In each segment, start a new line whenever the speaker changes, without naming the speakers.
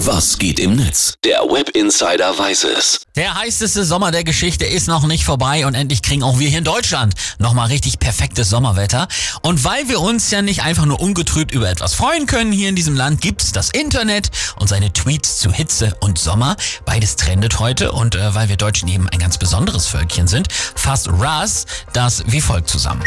Was geht im Netz? Der Web Insider weiß es.
Der heißeste Sommer der Geschichte ist noch nicht vorbei und endlich kriegen auch wir hier in Deutschland nochmal richtig perfektes Sommerwetter. Und weil wir uns ja nicht einfach nur ungetrübt über etwas freuen können hier in diesem Land, gibt's das Internet und seine Tweets zu Hitze und Sommer. Beides trendet heute und äh, weil wir Deutschen eben ein ganz besonderes Völkchen sind, fasst Russ das wie folgt zusammen.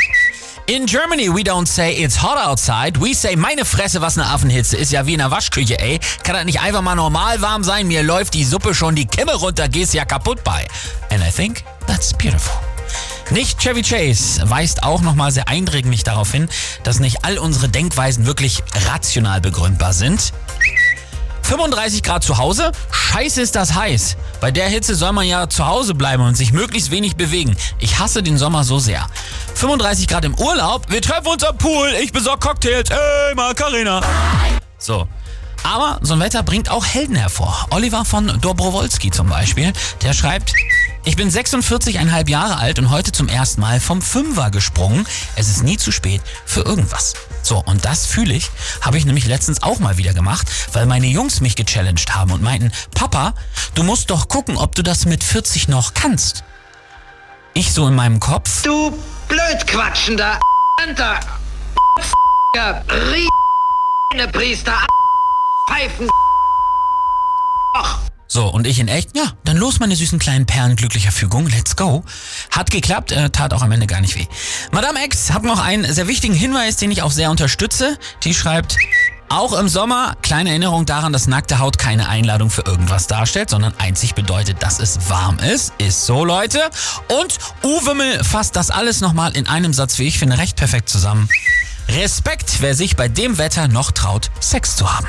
In Germany, we don't say it's hot outside. We say, meine Fresse, was eine Affenhitze. Ist ja wie in der Waschküche, ey. Kann das nicht einfach mal normal warm sein? Mir läuft die Suppe schon die Kimme runter, gehst ja kaputt bei. And I think that's beautiful. Nicht Chevy Chase weist auch nochmal sehr eindringlich darauf hin, dass nicht all unsere Denkweisen wirklich rational begründbar sind. 35 Grad zu Hause? Scheiße ist das heiß. Bei der Hitze soll man ja zu Hause bleiben und sich möglichst wenig bewegen. Ich hasse den Sommer so sehr. 35 Grad im Urlaub? Wir treffen uns am Pool, ich besorge Cocktails. Ey, Macarena. So. Aber so ein Wetter bringt auch Helden hervor. Oliver von Dobrowolski zum Beispiel, der schreibt, ich bin 46,5 Jahre alt und heute zum ersten Mal vom Fünfer gesprungen. Es ist nie zu spät für irgendwas. So, und das fühle ich, habe ich nämlich letztens auch mal wieder gemacht, weil meine Jungs mich gechallenged haben und meinten, Papa, du musst doch gucken, ob du das mit 40 noch kannst. Ich so in meinem Kopf.
Du blödquatschender Alter, Priester, Pfeifen.
So, und ich in echt, ja, dann los, meine süßen kleinen Perlen glücklicher Fügung, let's go. Hat geklappt, äh, tat auch am Ende gar nicht weh. Madame X hat noch einen sehr wichtigen Hinweis, den ich auch sehr unterstütze. Die schreibt, auch im Sommer, kleine Erinnerung daran, dass nackte Haut keine Einladung für irgendwas darstellt, sondern einzig bedeutet, dass es warm ist. Ist so, Leute. Und Uwimmel fasst das alles nochmal in einem Satz, wie ich finde, recht perfekt zusammen. Respekt, wer sich bei dem Wetter noch traut, Sex zu haben.